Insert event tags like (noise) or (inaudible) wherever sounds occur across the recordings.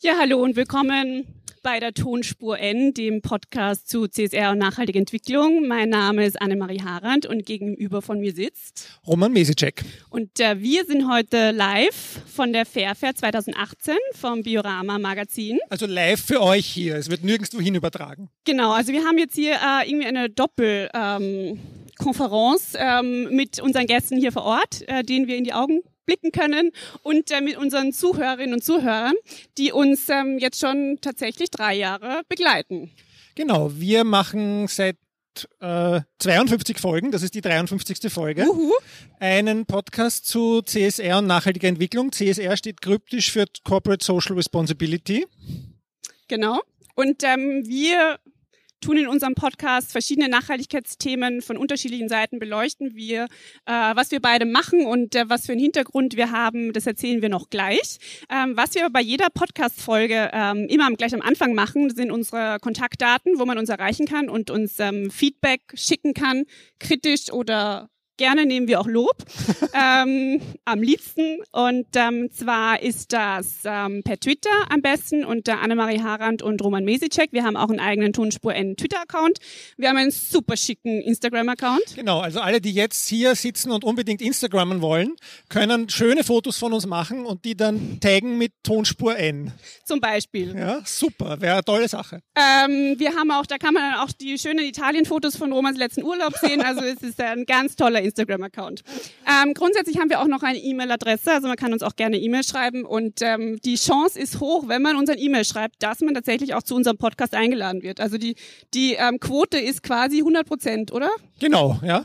Ja, hallo und willkommen bei der Tonspur N, dem Podcast zu CSR und nachhaltiger Entwicklung. Mein Name ist Annemarie Harand und gegenüber von mir sitzt Roman Mesicek. Und äh, wir sind heute live von der Fairfair 2018 vom Biorama Magazin. Also live für euch hier. Es wird nirgendwo hin übertragen. Genau, also wir haben jetzt hier äh, irgendwie eine Doppel ähm, Konferenz ähm, mit unseren Gästen hier vor Ort, äh, denen wir in die Augen blicken können und äh, mit unseren Zuhörerinnen und Zuhörern, die uns ähm, jetzt schon tatsächlich drei Jahre begleiten. Genau, wir machen seit äh, 52 Folgen, das ist die 53. Folge, Uhu. einen Podcast zu CSR und nachhaltiger Entwicklung. CSR steht kryptisch für Corporate Social Responsibility. Genau. Und ähm, wir tun in unserem Podcast verschiedene Nachhaltigkeitsthemen von unterschiedlichen Seiten beleuchten. Wir, äh, was wir beide machen und äh, was für einen Hintergrund wir haben, das erzählen wir noch gleich. Ähm, was wir bei jeder Podcast-Folge ähm, immer gleich am Anfang machen, sind unsere Kontaktdaten, wo man uns erreichen kann und uns ähm, Feedback schicken kann, kritisch oder Gerne nehmen wir auch Lob, (laughs) ähm, am liebsten. Und ähm, zwar ist das ähm, per Twitter am besten unter Annemarie Harand und Roman Mesicek. Wir haben auch einen eigenen Tonspur N Twitter-Account. Wir haben einen super schicken Instagram-Account. Genau, also alle, die jetzt hier sitzen und unbedingt Instagrammen wollen, können schöne Fotos von uns machen und die dann taggen mit Tonspur N. Zum Beispiel. Ja, super, wäre eine tolle Sache. Ähm, wir haben auch, da kann man dann auch die schönen Italien-Fotos von Romans letzten Urlaub sehen. Also es ist ein ganz toller Instagram-Account. Ähm, grundsätzlich haben wir auch noch eine E-Mail-Adresse, also man kann uns auch gerne E-Mail schreiben und ähm, die Chance ist hoch, wenn man uns ein E-Mail schreibt, dass man tatsächlich auch zu unserem Podcast eingeladen wird. Also die, die ähm, Quote ist quasi 100 Prozent, oder? Genau, ja.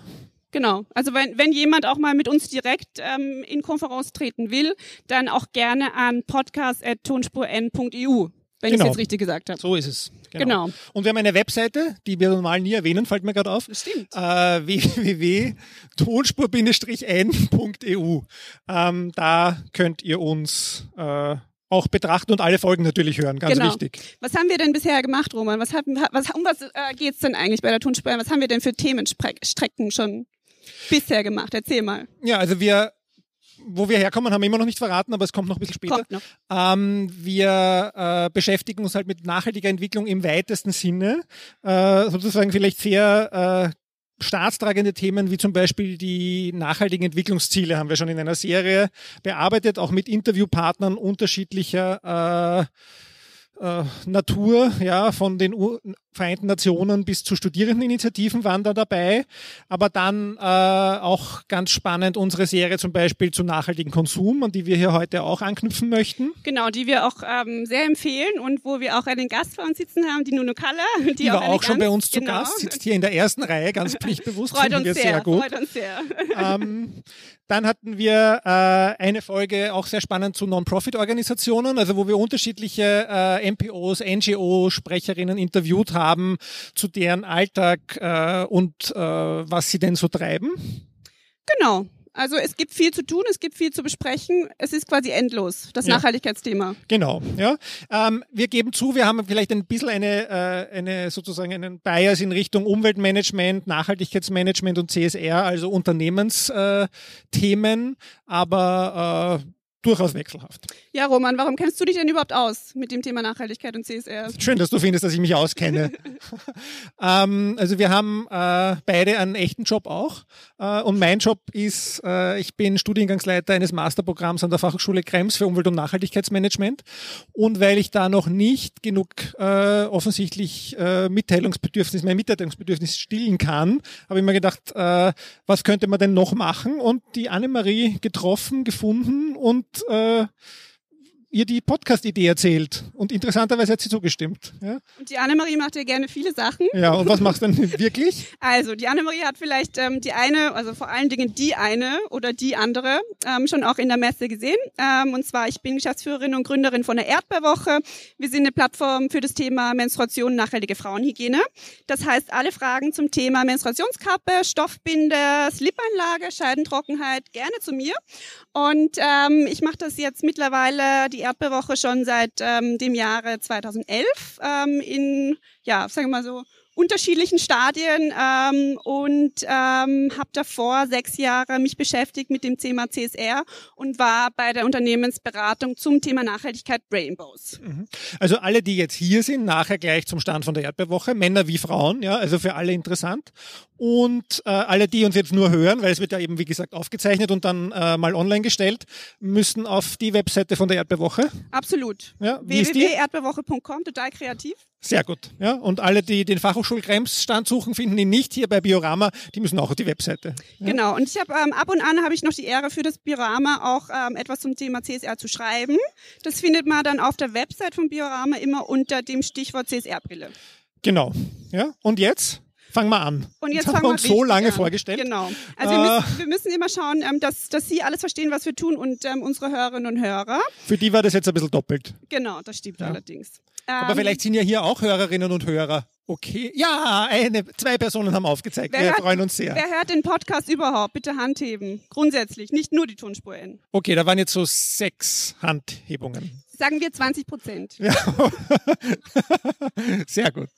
Genau. Also wenn, wenn jemand auch mal mit uns direkt ähm, in Konferenz treten will, dann auch gerne an podcast.tonspurn.eu, wenn ich Genau. es jetzt richtig gesagt habe. So ist es. Genau. Und wir haben eine Webseite, die wir normal nie erwähnen, fällt mir gerade auf. Stimmt. Äh, www.tonspur-n.eu. Ähm, da könnt ihr uns äh, auch betrachten und alle Folgen natürlich hören, ganz Genau. wichtig. Was haben wir denn bisher gemacht, Roman? Was haben, was, um was äh, geht's denn eigentlich bei der Tonspur? Was haben wir denn für Themenstrecken schon bisher gemacht? Erzähl mal. Ja, also wir, wo wir herkommen, haben wir immer noch nicht verraten, aber es kommt noch ein bisschen später. Ähm, wir äh, beschäftigen uns halt mit nachhaltiger Entwicklung im weitesten Sinne, äh, sozusagen vielleicht sehr äh, staatstragende Themen wie zum Beispiel die nachhaltigen Entwicklungsziele haben wir schon in einer Serie bearbeitet, auch mit Interviewpartnern unterschiedlicher äh, äh, Natur, ja, von den U Vereinten Nationen bis zu Studierendeninitiativen waren da dabei. Aber dann äh, auch ganz spannend unsere Serie zum Beispiel zu nachhaltigen Konsum, an die wir hier heute auch anknüpfen möchten. Genau, die wir auch ähm, sehr empfehlen und wo wir auch einen Gast bei uns sitzen haben, die Nuno Kaller. Die, Die war eine auch schon ganz- bei uns zu genau, Gast, sitzt hier in der ersten Reihe, ganz (laughs) pflichtbewusst, Freut finden uns wir sehr, sehr gut. freut uns sehr. Dann hatten wir äh, eine Folge auch sehr spannend zu Non-Profit-Organisationen, also wo wir unterschiedliche äh, NPOs, NGO-Sprecherinnen interviewt haben zu deren Alltag äh, und äh, was sie denn so treiben. Genau. Also es gibt viel zu tun, es gibt viel zu besprechen. Es ist quasi endlos, das Ja. Nachhaltigkeitsthema. Genau, ja. Ähm, wir geben zu, wir haben vielleicht ein bisschen eine, äh, eine sozusagen einen Bias in Richtung Umweltmanagement, Nachhaltigkeitsmanagement und CSR, also Unternehmensthemen, äh, aber äh, durchaus wechselhaft. Ja, Roman, warum kennst du dich denn überhaupt aus mit dem Thema Nachhaltigkeit und CSR? Schön, dass du findest, dass ich mich auskenne. (laughs) ähm, also wir haben äh, beide einen echten Job auch. Äh, und mein Job ist, äh, ich bin Studiengangsleiter eines Masterprogramms an der Fachhochschule Krems für Umwelt- und Nachhaltigkeitsmanagement. Und weil ich da noch nicht genug äh, offensichtlich äh, Mitteilungsbedürfnis, mein Mitteilungsbedürfnis stillen kann, habe ich mir gedacht, äh, was könnte man denn noch machen? Und die Annemarie getroffen, gefunden und äh, ihr die Podcast-Idee erzählt. Und interessanterweise hat sie zugestimmt. Ja, Und die Annemarie macht ja gerne viele Sachen. ja und was machst du denn (laughs) wirklich? Also, die Annemarie hat vielleicht ähm, die eine, also vor allen Dingen die eine oder die andere ähm, schon auch in der Messe gesehen. Ähm, und zwar, ich bin Geschäftsführerin und Gründerin von der Erdbeerwoche. Wir sind eine Plattform für das Thema Menstruation, nachhaltige Frauenhygiene. Das heißt, alle Fragen zum Thema Menstruationskappe, Stoffbinde, Slip-Einlage, Scheidentrockenheit gerne zu mir. Und ähm, ich mache das jetzt mittlerweile, die Erdbeerwoche, schon seit ähm, dem Jahre 2011 ähm, in, ja, sagen wir mal so, unterschiedlichen Stadien ähm, und ähm, habe davor sechs Jahre mich beschäftigt mit dem Thema CSR und war bei der Unternehmensberatung zum Thema Nachhaltigkeit Rainbows. Mhm. Also alle, die jetzt hier sind, nachher gleich zum Stand von der Erdbeerwoche, Männer wie Frauen, ja, also für alle interessant. Und äh, alle, die uns jetzt nur hören, weil es wird ja eben, wie gesagt, aufgezeichnet und dann äh, mal online gestellt, müssen auf die Webseite von der Erdbeerwoche. Absolut. Ja, www.erdbeerwoche.com, total kreativ. Sehr gut. Ja, und alle, die den Fachhochschul-Krems-Stand suchen, finden ihn nicht hier bei Biorama. Die müssen auch auf die Webseite. Ja? Genau. Und ich habe ähm, ab und an habe ich noch die Ehre für das Biorama auch ähm, etwas zum Thema CSR zu schreiben. Das findet man dann auf der Website von Biorama immer unter dem Stichwort CSR-Brille. Genau. Ja. Und jetzt? Fangen wir an. Und jetzt das haben wir uns so lange an. vorgestellt. Genau. Also äh, wir, müssen, wir, müssen, immer schauen, ähm, dass, dass Sie alles verstehen, was wir tun und ähm, unsere Hörerinnen und Hörer. Für die war das jetzt ein bisschen doppelt. Genau, das stimmt ja. allerdings. Aber ähm, vielleicht sind ja hier auch Hörerinnen und Hörer. Okay. Ja, eine, zwei Personen haben aufgezeigt. wir hört, freuen uns sehr. Wer hört den Podcast überhaupt? Bitte Hand heben. Grundsätzlich, nicht nur die Tonspur N. Okay, da waren jetzt so sechs Handhebungen. Sagen wir 20 Prozent. Ja. (laughs) sehr gut.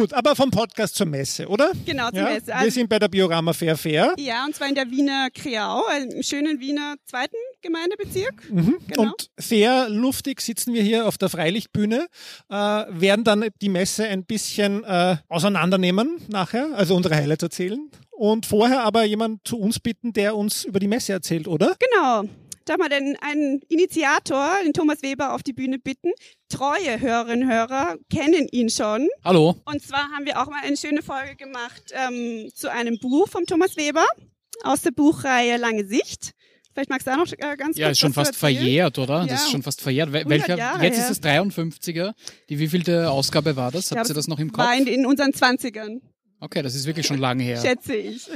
Gut, aber vom Podcast zur Messe, oder? Genau, zur ja? Messe. Also, wir sind bei der Biorama Fair Fair. Ja, und zwar in der Wiener Kreau, im schönen Wiener zweiten Gemeindebezirk. Mhm. Genau. Und sehr luftig sitzen wir hier auf der Freilichtbühne, äh, werden dann die Messe ein bisschen äh, auseinandernehmen nachher, also unsere Highlights erzählen. Und vorher aber jemand zu uns bitten, der uns über die Messe erzählt, oder? Genau darf mal den einen Initiator, den Thomas Weber, auf die Bühne bitten. Treue Hörerinnen und Hörer kennen ihn schon. Hallo. Und zwar haben wir auch mal eine schöne Folge gemacht ähm, zu einem Buch vom Thomas Weber aus der Buchreihe Lange Sicht. Vielleicht magst du auch noch äh, ganz Ja, kurz ist schon fast verjährt, oder? Ja. Das ist schon fast verjährt. Welcher, Jahre jetzt her. ist es 53er. Die wievielte Ausgabe war das? Habt ihr das noch im Kopf? War in, unseren Zwanzigern, Okay, das ist wirklich schon lange her. schätze ich.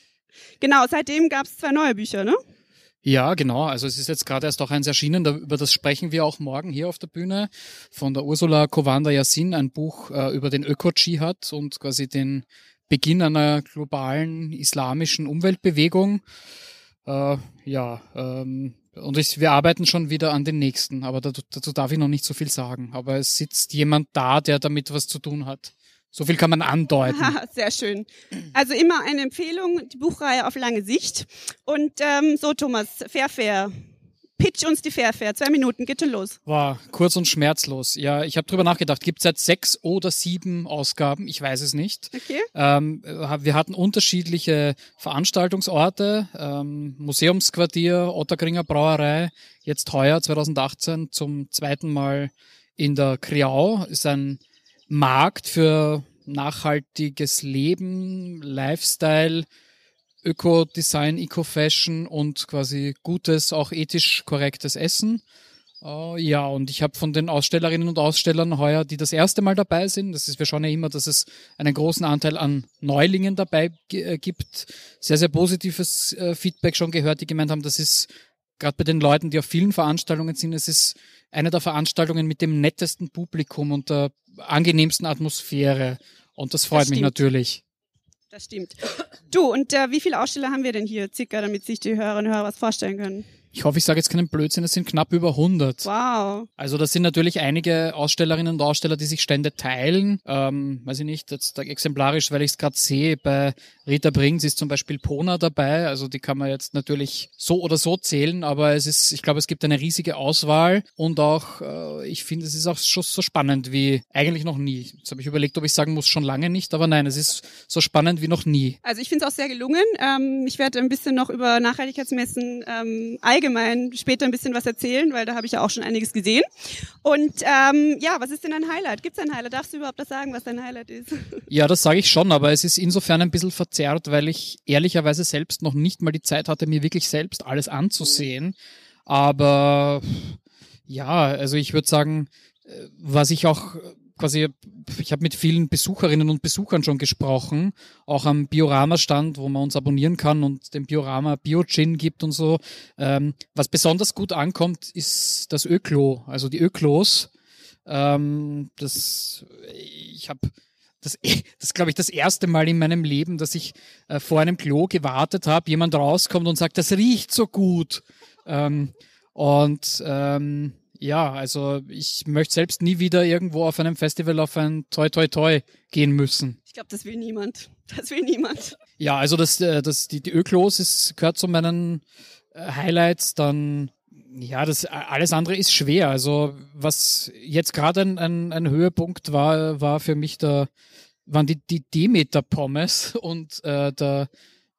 (laughs) genau, seitdem gab es zwei neue Bücher, ne? Ja, genau. Also es ist jetzt gerade erst auch eins erschienen, über das sprechen wir auch morgen hier auf der Bühne von der Ursula Kowanda Yassin, ein Buch äh, über den Öko-Dschihad und quasi den Beginn einer globalen islamischen Umweltbewegung. Äh, ja, ähm, und ich, wir arbeiten schon wieder an den nächsten, aber dazu, dazu darf ich noch nicht so viel sagen. Aber es sitzt jemand da, der damit was zu tun hat. So viel kann man andeuten. Haha, (laughs) Sehr schön. Also immer eine Empfehlung, die Buchreihe auf lange Sicht. Und ähm, so, Thomas, Fair Fair. Pitch uns die Fair Fair. Zwei Minuten, geht schon los. War kurz und schmerzlos. Ja, ich habe drüber nachgedacht. Gibt es seit sechs oder sieben Ausgaben? Ich weiß es nicht. Okay. Ähm, wir hatten unterschiedliche Veranstaltungsorte, ähm, Museumsquartier, Ottergringer Brauerei, jetzt heuer 2018 zum zweiten Mal in der Kriau. Ist ein Markt für nachhaltiges Leben, Lifestyle, Öko-Design, Eco-Fashion und quasi gutes, auch ethisch korrektes Essen. Äh, ja, und ich habe von den Ausstellerinnen und Ausstellern heuer, die das erste Mal dabei sind, das ist, wir schauen ja immer, dass es einen großen Anteil an Neulingen dabei äh, gibt, sehr, sehr positives äh, Feedback schon gehört, die gemeint haben, das ist gerade bei den Leuten, die auf vielen Veranstaltungen sind, es ist eine der Veranstaltungen mit dem nettesten Publikum und der angenehmsten Atmosphäre. Und das freut Das mich natürlich. Das stimmt. Du, und äh, wie viele Aussteller haben wir denn hier circa, damit sich die Hörerinnen und Hörer was vorstellen können? Ich hoffe, ich sage jetzt keinen Blödsinn, es sind knapp über 100. Wow. Also das sind natürlich einige Ausstellerinnen und Aussteller, die sich Stände teilen. Ähm, weiß ich nicht, jetzt exemplarisch, weil ich es gerade sehe, bei Rita Brings ist zum Beispiel Pona dabei. Also die kann man jetzt natürlich so oder so zählen, aber es ist, ich glaube, es gibt eine riesige Auswahl und auch, äh, ich finde, es ist auch schon so spannend wie eigentlich noch nie. Jetzt habe ich überlegt, ob ich sagen muss, schon lange nicht, aber nein, es ist so spannend wie noch nie. Also ich finde es auch sehr gelungen. Ähm, ich werde ein bisschen noch über Nachhaltigkeitsmessen ähm, allgemein später ein bisschen was erzählen, weil da habe ich ja auch schon einiges gesehen. Und ähm, ja, was ist denn ein Highlight? Gibt es ein Highlight? Darfst du überhaupt das sagen, was dein Highlight ist? (laughs) Ja, das sage ich schon, aber es ist insofern ein bisschen verzerrt, weil ich ehrlicherweise selbst noch nicht mal die Zeit hatte, mir wirklich selbst alles anzusehen. Aber ja, also ich würde sagen, äh, was ich auch äh, quasi, ich habe mit vielen Besucherinnen und Besuchern schon gesprochen, auch am Biorama-Stand, wo man uns abonnieren kann und den Biorama Bio-Gin gibt und so. Ähm, was besonders gut ankommt, ist das Öklo, also die Öklos. Ähm, das, ich habe das, (laughs) das glaube ich, das erste Mal in meinem Leben, dass ich äh, vor einem Klo gewartet habe, jemand rauskommt und sagt, das riecht so gut. Ähm, und ähm, Ja, also ich möchte selbst nie wieder irgendwo auf einem Festival auf ein Toi Toi Toi gehen müssen. Ich glaube, das will niemand. Das will niemand. Ja, also das, äh, das, die, die Öklos ist, gehört zu meinen äh, Highlights. Dann, ja, das alles andere ist schwer. Also was jetzt gerade ein, ein, ein Höhepunkt war, war für mich der, waren die, die Demeter Pommes (laughs) und äh, der,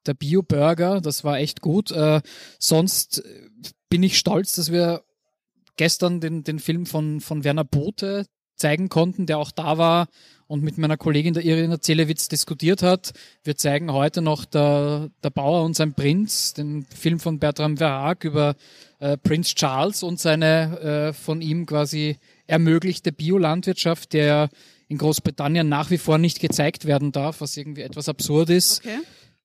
der Bio Burger. Das war echt gut. Äh, sonst bin ich stolz, dass wir gestern den, den Film von, von Werner Bote zeigen konnten, der auch da war und mit meiner Kollegin der Irina Zelewitz diskutiert hat. Wir zeigen heute noch der, der Bauer und sein Prinz, den Film von Bertram Verhaag über äh, Prinz Charles und seine äh, von ihm quasi ermöglichte Biolandwirtschaft, der in Großbritannien nach wie vor nicht gezeigt werden darf, was irgendwie etwas absurd ist. Okay.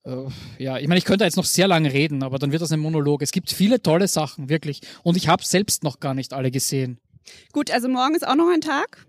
Äh, ja, ich meine, ich könnte jetzt noch sehr lange reden, aber dann wird das ein Monolog. Es gibt viele tolle Sachen, wirklich. Und ich habe selbst noch gar nicht alle gesehen. Gut, also morgen ist auch noch ein Tag.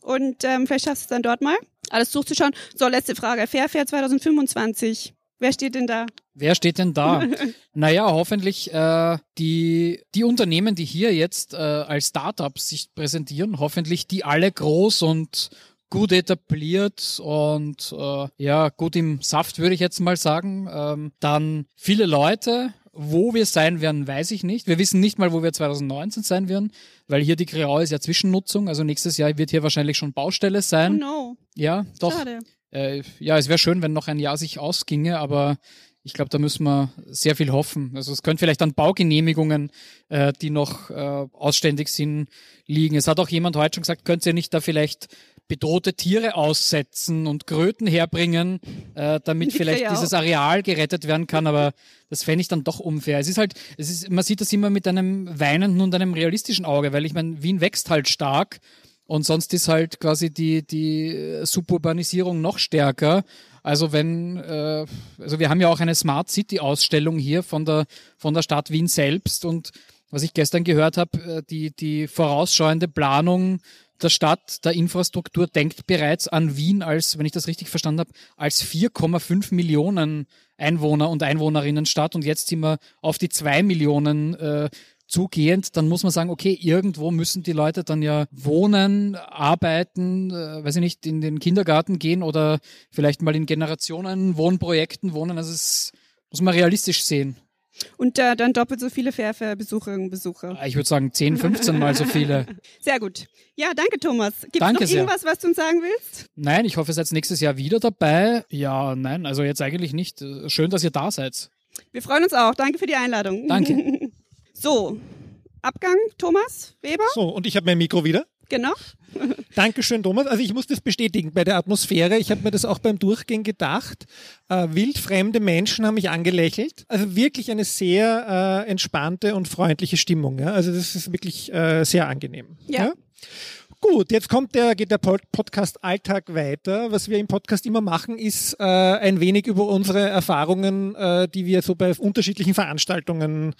Und ähm, vielleicht schaffst du es dann dort mal, alles durchzuschauen. So, letzte Frage. Fairfair 2025. Wer steht denn da? Wer steht denn da? (laughs) naja, hoffentlich äh, die, die Unternehmen, die hier jetzt äh, als Startups sich präsentieren, hoffentlich die alle groß und gut etabliert und äh, ja, gut im Saft, würde ich jetzt mal sagen. Ähm, dann viele Leute. Wo wir sein werden, weiß ich nicht. Wir wissen nicht mal, wo wir 2019 sein werden, weil hier die Kreau ist ja Zwischennutzung. Also nächstes Jahr wird hier wahrscheinlich schon Baustelle Oh sein. no. Ja, doch. Schade. Äh, ja, es wäre schön, wenn noch ein Jahr sich ausginge, aber ich glaube, da müssen wir sehr viel hoffen. Also es könnte vielleicht an Baugenehmigungen, äh, die noch äh, ausständig sind, liegen. Es hat auch jemand heute schon gesagt, könnt ihr nicht da vielleicht bedrohte Tiere aussetzen und Kröten herbringen, äh, damit (laughs) vielleicht dieses Areal gerettet werden kann, aber das fände ich dann doch unfair. Es ist halt, es ist, man sieht das immer mit einem weinenden und einem realistischen Auge, weil ich meine, Wien wächst halt stark und sonst ist halt quasi die, die Suburbanisierung noch stärker. Also wenn, äh, also wir haben ja auch eine Smart City Ausstellung hier von der, von der Stadt Wien selbst und was ich gestern gehört habe, äh, die, die vorausschauende Planung der Stadt, der Infrastruktur denkt bereits an Wien als, wenn ich das richtig verstanden habe, als 4,5 Millionen Einwohner und Einwohnerinnen Stadt und jetzt sind wir auf die zwei Millionen äh, zugehend, dann muss man sagen, okay, irgendwo müssen die Leute dann ja wohnen, arbeiten, äh, weiß ich nicht, in den Kindergarten gehen oder vielleicht mal in Generationen Wohnprojekten wohnen. Also es muss man realistisch sehen. Und äh, dann doppelt so viele Fairfair-Besucherinnen und Besucher. Ich würde sagen 10, 15 mal so viele. (laughs) Sehr gut. Ja, danke, Thomas. Gibt es noch sehr. irgendwas, was du uns sagen willst? Nein, ich hoffe, ihr seid nächstes Jahr wieder dabei. Ja, nein, also jetzt eigentlich nicht. Schön, dass ihr da seid. Wir freuen uns auch. Danke für die Einladung. Danke. (laughs) so, Abgang, Thomas Weber. So, und ich habe mein Mikro wieder. Genau. (laughs) Dankeschön, Thomas. Also ich muss das bestätigen bei der Atmosphäre. Ich habe mir das auch beim Durchgehen gedacht. Äh, wildfremde Menschen haben mich angelächelt. Also wirklich eine sehr äh, entspannte und freundliche Stimmung. Ja? Also das ist wirklich äh, sehr angenehm. Ja. Gut, jetzt kommt der, geht der Pod- Podcast Alltag weiter. Was wir im Podcast immer machen, ist äh, ein wenig über unsere Erfahrungen, äh, die wir so bei unterschiedlichen Veranstaltungen,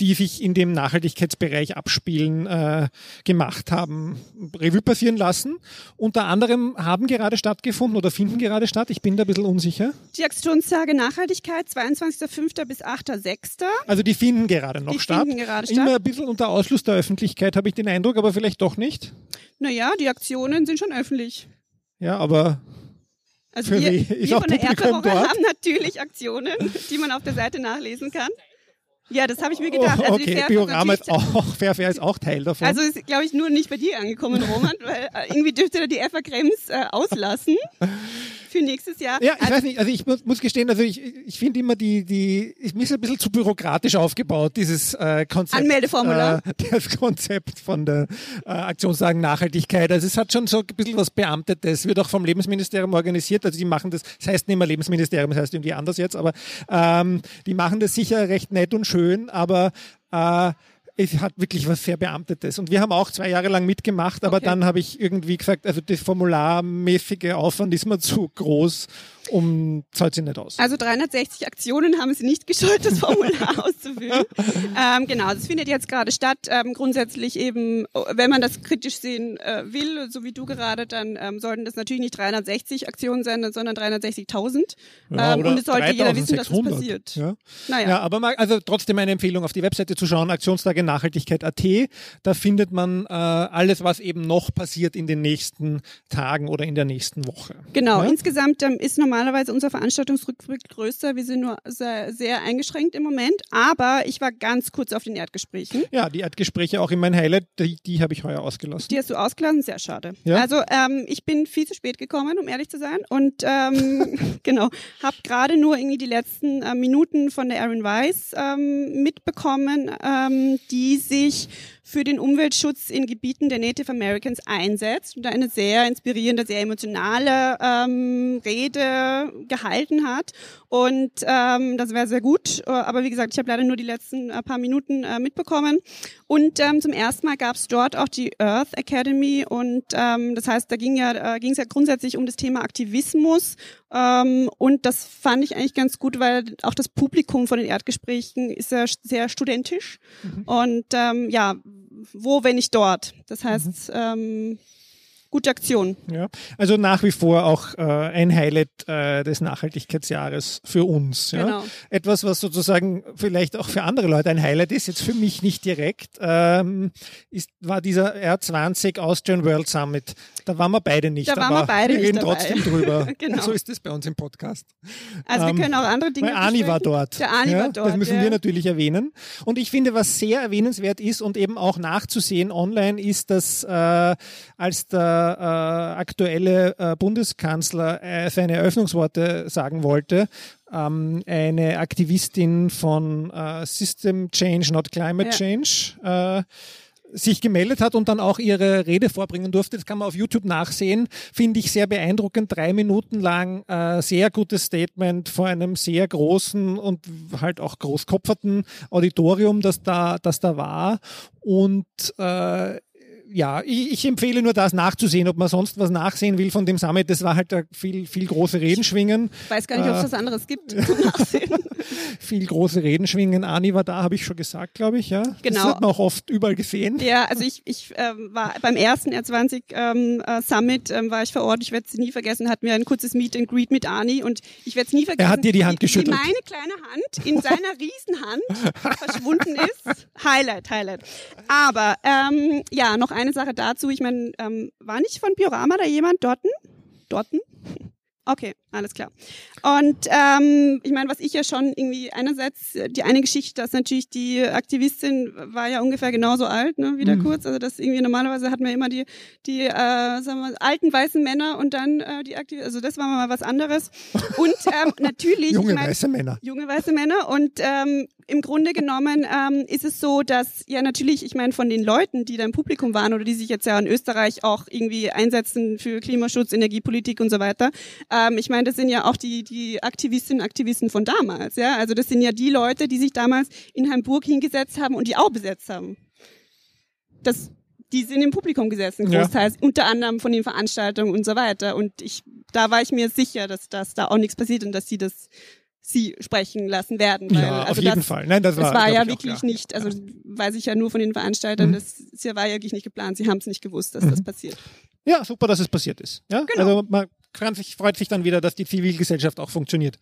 die sich in dem Nachhaltigkeitsbereich abspielen, äh, gemacht haben, Revue passieren lassen. Unter anderem haben gerade stattgefunden oder finden gerade statt. Ich bin da ein bisschen unsicher. Die Aktionstage Nachhaltigkeit, 22.05. bis 8.06. Also die finden gerade noch Die statt. finden gerade Immer statt. ein bisschen unter Ausschluss der Öffentlichkeit, habe ich den Eindruck, aber vielleicht doch nicht. Naja, die Aktionen sind schon öffentlich. Ja, aber Also wir, wir von der Erdbeerwoche haben natürlich Aktionen, die man auf der Seite nachlesen kann. Ja, das habe ich mir gedacht. Oh, Also okay, Biorama ist auch, Fairfair ist auch Teil davon. Also ist, glaube ich, nur nicht bei dir angekommen, Roman, weil äh, irgendwie dürfte er die Eva Krems äh, auslassen (laughs) für nächstes Jahr. ja, ich also, weiß nicht, also ich muss, muss gestehen, also ich, ich finde immer die, die, ich ist ein bisschen zu bürokratisch aufgebaut, dieses äh, Konzept. Anmeldeformular? Äh, (laughs) das Konzept von der äh, Aktionstagen Nachhaltigkeit. Also es hat schon so ein bisschen was Beamtetes, wird auch vom Lebensministerium organisiert, also die machen das, das heißt nicht mehr Lebensministerium, das heißt irgendwie anders jetzt, aber ähm, die machen das sicher recht nett und schön, aber äh, es hat wirklich was sehr Beamtetes. Und wir haben auch zwei Jahre lang mitgemacht, aber Okay. dann habe ich irgendwie gesagt, also das formularmäßige Aufwand ist mir zu groß, um zahlt sich nicht aus. also 360 Aktionen haben sie nicht gescheut, das Formular (laughs) auszufüllen. ähm, genau, das findet jetzt gerade statt. Ähm, grundsätzlich eben, wenn man das kritisch sehen äh, will, so wie du gerade, dann ähm, sollten das natürlich nicht 360 Aktionen sein, sondern 360.000. Ja, ähm, und es sollte jeder wissen, dass es 3600. passiert. Ja. Naja. Ja, aber mal, also trotzdem eine Empfehlung, auf die Webseite zu schauen, Aktionstage Nachhaltigkeit.at. Da findet man äh, alles, was eben noch passiert in den nächsten Tagen oder in der nächsten Woche. Genau, Ja? insgesamt ähm, ist normalerweise unser Veranstaltungsrückblick größer. Wir sind nur sehr, sehr eingeschränkt im Moment, aber ich war ganz kurz auf den Erdgesprächen. Ja, die Erdgespräche auch in mein Highlight, die, die habe ich heuer ausgelassen. Die hast du ausgelassen, sehr schade. Ja? Also ähm, ich bin viel zu spät gekommen, um ehrlich zu sein. Und ähm, (laughs) genau, habe gerade nur irgendwie die letzten äh, Minuten von der Erin Weiss ähm, mitbekommen, ähm, die sich für den Umweltschutz in Gebieten der Native Americans einsetzt und da eine sehr inspirierende, sehr emotionale ähm, Rede gehalten hat. Und ähm, das wäre sehr gut. Aber wie gesagt, ich habe leider nur die letzten äh, paar Minuten äh, mitbekommen. Und ähm, zum ersten Mal gab es dort auch die Earth Academy und ähm, das heißt, da ging ja äh, ging es ja grundsätzlich um das Thema Aktivismus ähm, und das fand ich eigentlich ganz gut, weil auch das Publikum von den Erdgesprächen ist ja sehr studentisch und ähm, ja, wo wenn nicht dort. Das heißt, ähm, gute Aktion. Ja, also nach wie vor auch äh, ein Highlight äh, des Nachhaltigkeitsjahres für uns. Ja? Genau. Etwas, was sozusagen vielleicht auch für andere Leute ein Highlight ist, jetzt für mich nicht direkt, ähm, ist, war dieser R20 Austrian World Summit. Da waren wir beide nicht, Da waren wir beide wir nicht reden dabei. trotzdem drüber. (laughs) Genau. So ist es bei uns im Podcast. Also Ähm, wir können auch andere Dinge Weil Ani war dort. Der Ani ja, war dort. Das müssen ja. wir natürlich erwähnen. Und ich finde, was sehr erwähnenswert ist und eben auch nachzusehen online, ist, dass äh, als der aktuelle äh, Bundeskanzler äh, seine Eröffnungsworte sagen wollte, ähm, eine Aktivistin von äh, System Change, not Climate Ja. Change, äh, sich gemeldet hat und dann auch ihre Rede vorbringen durfte. Das kann man auf YouTube nachsehen. Finde ich sehr beeindruckend. Drei Minuten lang äh, sehr gutes Statement vor einem sehr großen und halt auch großkopferten Auditorium, das da, das da war. Und äh, ja, ich, ich empfehle nur das nachzusehen, ob man sonst was nachsehen will von dem Summit. Das war halt da viel, viel große Reden schwingen. Ich weiß gar nicht, ob es Äh, was anderes gibt (laughs) zum Nachsehen. (laughs) Viel große Reden schwingen. Ani war da, habe ich schon gesagt, glaube ich, ja. Das Genau. hat man auch oft überall gesehen. Ja, also ich, ich ähm, war beim ersten R20 ähm, äh, Summit ähm, war ich vor Ort. Ich werde es nie vergessen. Hatten wir ein kurzes Meet and Greet mit Ani und ich werde es nie vergessen. hat dir die Hand geschüttelt. Wie meine kleine Hand in seiner (laughs) Riesenhand verschwunden ist. Highlight, Highlight. Aber ähm, ja, noch eine Sache dazu. Ich meine, ähm, war nicht von Biorama da jemand dorten? Dorten? Okay, alles klar. Und ähm, ich meine, was ich ja schon irgendwie einerseits äh, die eine Geschichte, dass natürlich die Aktivistin war ja ungefähr genauso alt, ne, wieder kurz. Also das irgendwie normalerweise hatten wir immer die die äh, sagen wir, alten weißen Männer und dann äh, die Aktivisten. Also das war mal was anderes. Und ähm, (laughs) natürlich, Junge ich mein, weiße Männer. junge weiße Männer und ähm, im Grunde genommen ähm, ist es so, dass ja natürlich, ich meine, von den Leuten, die da im Publikum waren oder die sich jetzt ja in Österreich auch irgendwie einsetzen für Klimaschutz, Energiepolitik und so weiter, ähm, ich meine, das sind ja auch die, die Aktivistinnen und Aktivisten von damals, ja. Also das sind ja die Leute, die sich damals in Hamburg hingesetzt haben und die auch besetzt haben. Das, die sind im Publikum gesessen, Ja. großteils, unter anderem von den Veranstaltungen und so weiter. Und ich, da war ich mir sicher, dass, dass da auch nichts passiert und dass sie das sie sprechen lassen werden. Weil, Ja, auf also jeden das, Fall. Nein, das das war, war, glaub ja wirklich klar. nicht, also weiß ich ja nur von den Veranstaltern, Mhm. das ja, war ja wirklich nicht geplant. Sie haben es nicht gewusst, dass das passiert. Ja, super, dass es passiert ist. Ja? Genau. Also man kann sich, freut sich dann wieder, dass die Zivilgesellschaft auch funktioniert.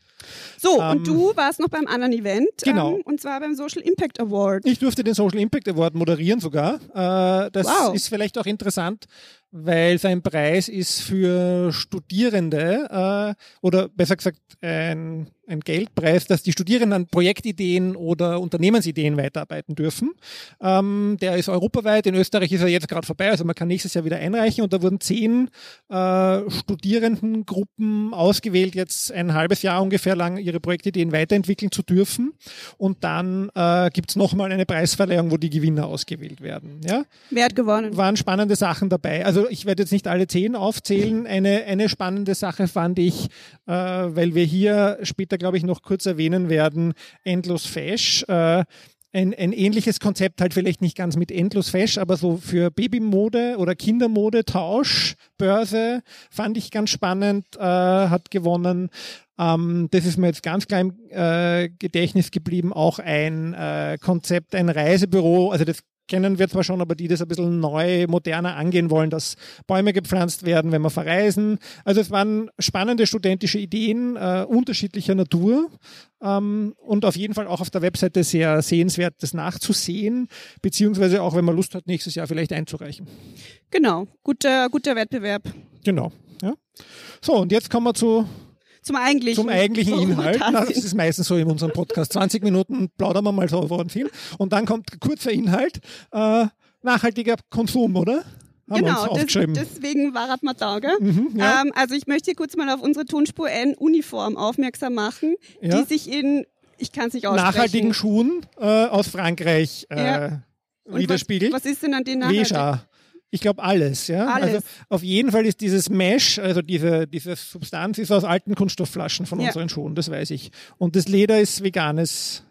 So, Ähm, und du warst noch beim anderen Event, Genau. ähm, und zwar beim Social Impact Award. Ich durfte den Social Impact Award moderieren sogar. Äh, das Wow. ist vielleicht auch interessant, weil es ein Preis ist für Studierende äh, oder besser gesagt ein, ein Geldpreis, dass die Studierenden an Projektideen oder Unternehmensideen weiterarbeiten dürfen. Ähm, der ist europaweit, in Österreich ist er jetzt gerade vorbei, also man kann nächstes Jahr wieder einreichen und da wurden zehn äh, Studierendengruppen ausgewählt, jetzt ein halbes Jahr ungefähr lang ihre Projektideen weiterentwickeln zu dürfen und dann äh, gibt's noch nochmal eine Preisverleihung, wo die Gewinner ausgewählt werden. Ja? Wer hat gewonnen? waren spannende Sachen dabei. Also ich werde jetzt nicht alle zehn aufzählen. Eine, eine spannende Sache fand ich, äh, weil wir hier später, glaube ich, noch kurz erwähnen werden, Endlos Fesch. Äh, ein, ein ähnliches Konzept, halt vielleicht nicht ganz mit Endlos Fesch, aber so für Babymode oder Kindermode, Tausch, Börse, fand ich ganz spannend, äh, hat gewonnen. Ähm, das ist mir jetzt ganz klein äh, Gedächtnis geblieben. Auch ein äh, Konzept, ein Reisebüro, also das kennen wir zwar schon, aber die das ein bisschen neu, moderner angehen wollen, dass Bäume gepflanzt werden, wenn wir verreisen. Also es waren spannende studentische Ideen äh, unterschiedlicher Natur ähm, und auf jeden Fall auch auf der Webseite sehr sehenswert, das nachzusehen, beziehungsweise auch, wenn man Lust hat, nächstes Jahr vielleicht einzureichen. Genau, guter, guter Wettbewerb. Genau. Ja. So, und jetzt kommen wir zu zum eigentlichen, zum eigentlichen Inhalt. Na, das ist meistens so in unserem Podcast. 20 Minuten plaudern wir mal so vor viel und dann kommt kurzer Inhalt. Äh, nachhaltiger Konsum, oder? Haben genau, das, deswegen war man da. Gell? Mhm, ja. ähm, also ich möchte hier kurz mal auf unsere Tonspur N-Uniform aufmerksam machen, ja. die sich in, ich kann es nicht aussprechen. Nachhaltigen Schuhen äh, aus Frankreich äh, ja. widerspiegelt. Was, was, ist denn an den nachhaltig? Ich glaube alles, ja. Alles. Also auf jeden Fall ist dieses Mesh, also diese, diese Substanz ist aus alten Kunststoffflaschen von ja. unseren Schuhen, das weiß ich. Und das Leder ist veganes,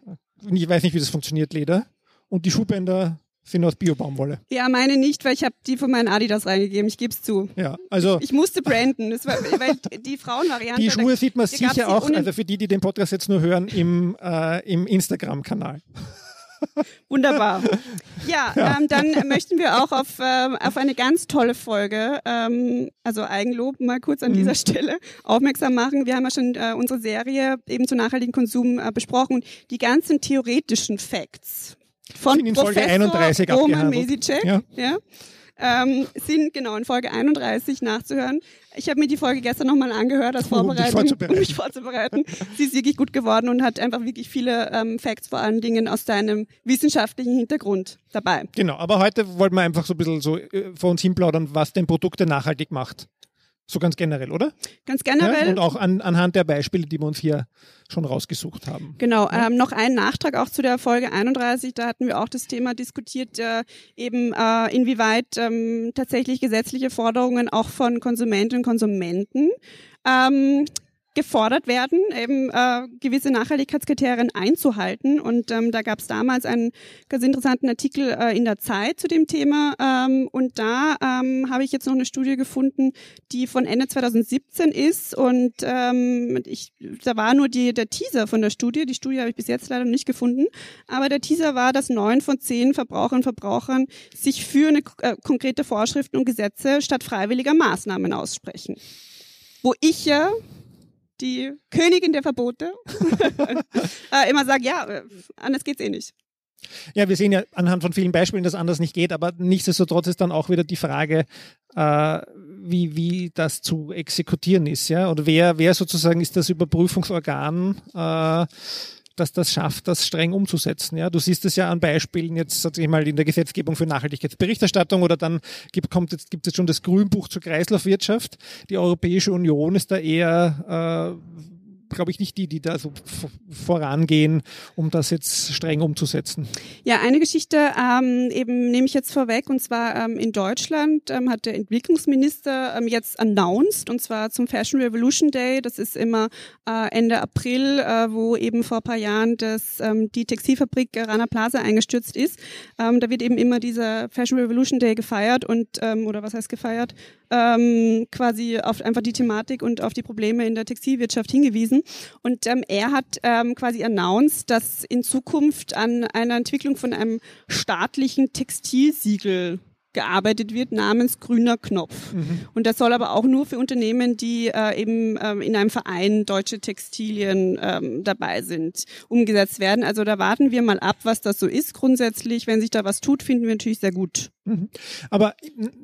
ich weiß nicht, wie das funktioniert, Leder. Und die Schuhbänder sind aus Biobaumwolle. Ja, meine nicht, weil ich habe die von meinen Adidas reingegeben, ich gebe es zu. Ja, also ich, ich musste branden, das war, weil die Frauenvariante. Die Schuhe sieht man sicher auch, also für die, die den Podcast jetzt nur hören, im, äh, im Instagram-Kanal. Wunderbar. (laughs) Ja. Ähm, dann möchten wir auch auf, äh, auf eine ganz tolle Folge, ähm, also Eigenlob mal kurz an mhm. dieser Stelle, aufmerksam machen. Wir haben ja schon äh, unsere Serie eben zu nachhaltigen Konsum äh, besprochen. Die ganzen theoretischen Facts von in Professor Folge 31 Roman Mesicek. Ja. ja ähm, sind genau in Folge 31 nachzuhören. Ich habe mir die Folge gestern nochmal angehört als (laughs) Vorbereitung, um, um mich vorzubereiten. Sie ist wirklich gut geworden und hat einfach wirklich viele ähm, Facts vor allen Dingen aus deinem wissenschaftlichen Hintergrund dabei. Genau, aber heute wollten wir einfach so ein bisschen so äh, vor uns hinplaudern, was denn Produkte nachhaltig macht. So ganz generell, oder? Ganz generell. Ja, und auch an, anhand der Beispiele, die wir uns hier schon rausgesucht haben. Genau. Ja. Ähm, noch ein Nachtrag auch zu der Folge 31. Da hatten wir auch das Thema diskutiert, äh, eben äh, inwieweit ähm, tatsächlich gesetzliche Forderungen auch von Konsumentinnen und Konsumenten ähm, gefordert werden, eben äh, gewisse Nachhaltigkeitskriterien einzuhalten. Und ähm, da gab es damals einen ganz interessanten Artikel äh, in der Zeit zu dem Thema. Ähm, und da ähm, habe ich jetzt noch eine Studie gefunden, die von Ende 2017 ist. Und ähm, ich, da war nur die, der Teaser von der Studie. Die Studie habe ich bis jetzt leider nicht gefunden. Aber der Teaser war, dass neun von zehn Verbraucherinnen und Verbrauchern sich für eine äh, konkrete Vorschriften und Gesetze statt freiwilliger Maßnahmen aussprechen. Wo ich ja die Königin der Verbote, (laughs) äh, immer sagt, ja, äh, anders geht's eh nicht. Ja, wir sehen ja anhand von vielen Beispielen, dass anders nicht geht, aber nichtsdestotrotz ist dann auch wieder die Frage, äh, wie, wie das zu exekutieren ist, ja, oder wer, wer sozusagen ist das Überprüfungsorgan, äh, dass das schafft, das streng umzusetzen. Ja, du siehst es ja an Beispielen jetzt, sag ich mal, in der Gesetzgebung für Nachhaltigkeitsberichterstattung oder dann gibt, kommt jetzt, gibt es schon das Grünbuch zur Kreislaufwirtschaft. Die Europäische Union ist da eher äh, glaube ich, nicht die, die da so vorangehen, um das jetzt streng umzusetzen. Ja, eine Geschichte ähm, eben nehme ich jetzt vorweg und zwar ähm, in Deutschland ähm, hat der Entwicklungsminister ähm, jetzt announced und zwar zum Fashion Revolution Day. Das ist immer äh, Ende April, äh, wo eben vor ein paar Jahren das, ähm, die Textilfabrik Rana Plaza eingestürzt ist. Ähm, da wird eben immer dieser Fashion Revolution Day gefeiert und ähm, oder was heißt gefeiert? Ähm, quasi auf einfach die Thematik und auf die Probleme in der Textilwirtschaft hingewiesen. Und ähm, er hat ähm, quasi announced, dass in Zukunft an einer Entwicklung von einem staatlichen Textilsiegel gearbeitet wird namens grüner Knopf. Mhm. Und das soll aber auch nur für Unternehmen, die äh, eben ähm, in einem Verein deutsche Textilien ähm, dabei sind, umgesetzt werden. Also da warten wir mal ab, was das so ist. Grundsätzlich, wenn sich da was tut, finden wir natürlich sehr gut. Mhm. Aber